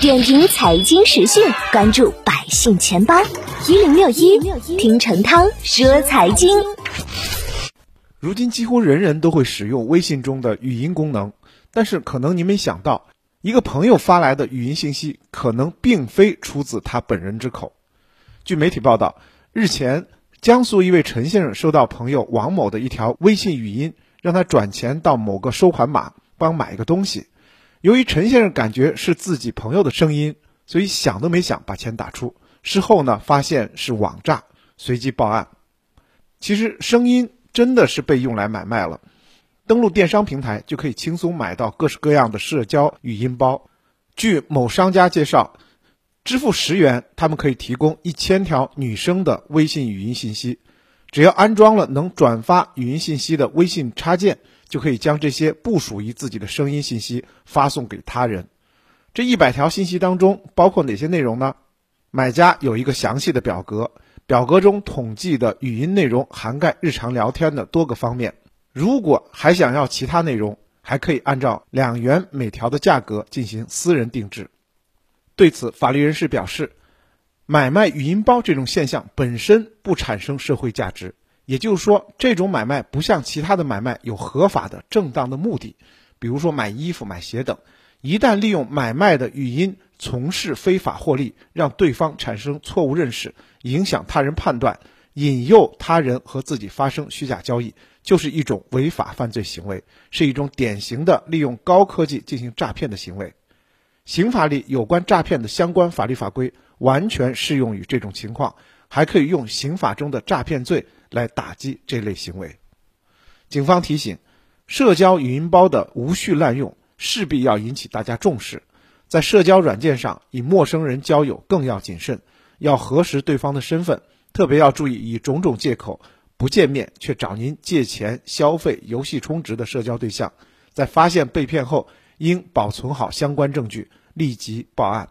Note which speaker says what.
Speaker 1: 点评财经时讯，关注百姓钱包一零六一，听陈涛说财经。
Speaker 2: 如今几乎人人都会使用微信中的语音功能，但是可能你没想到，一个朋友发来的语音信息可能并非出自他本人之口。据媒体报道，日前江苏一位陈先生收到朋友王某的一条微信语音，让他转钱到某个收款码帮买一个东西。由于陈先生感觉是自己朋友的声音，所以想都没想把钱打出。事后呢，发现是网诈，随即报案。其实声音真的是被用来买卖了。登录电商平台就可以轻松买到各式各样的社交语音包。据某商家介绍，支付十元，他们可以提供一千条女生的微信语音信息。只要安装了能转发语音信息的微信插件。就可以将这些不属于自己的声音信息发送给他人。这一百条信息当中包括哪些内容呢？买家有一个详细的表格，表格中统计的语音内容涵盖日常聊天的多个方面。如果还想要其他内容，还可以按照两元每条的价格进行私人定制。对此，法律人士表示，买卖语音包这种现象本身不产生社会价值。也就是说，这种买卖不像其他的买卖有合法的、正当的目的，比如说买衣服、买鞋等。一旦利用买卖的语音从事非法获利，让对方产生错误认识，影响他人判断，引诱他人和自己发生虚假交易，就是一种违法犯罪行为，是一种典型的利用高科技进行诈骗的行为。刑法里有关诈骗的相关法律法规完全适用于这种情况，还可以用刑法中的诈骗罪。来打击这类行为。警方提醒，社交语音包的无序滥用势必要引起大家重视。在社交软件上与陌生人交友更要谨慎，要核实对方的身份，特别要注意以种种借口不见面却找您借钱、消费、游戏充值的社交对象。在发现被骗后，应保存好相关证据，立即报案。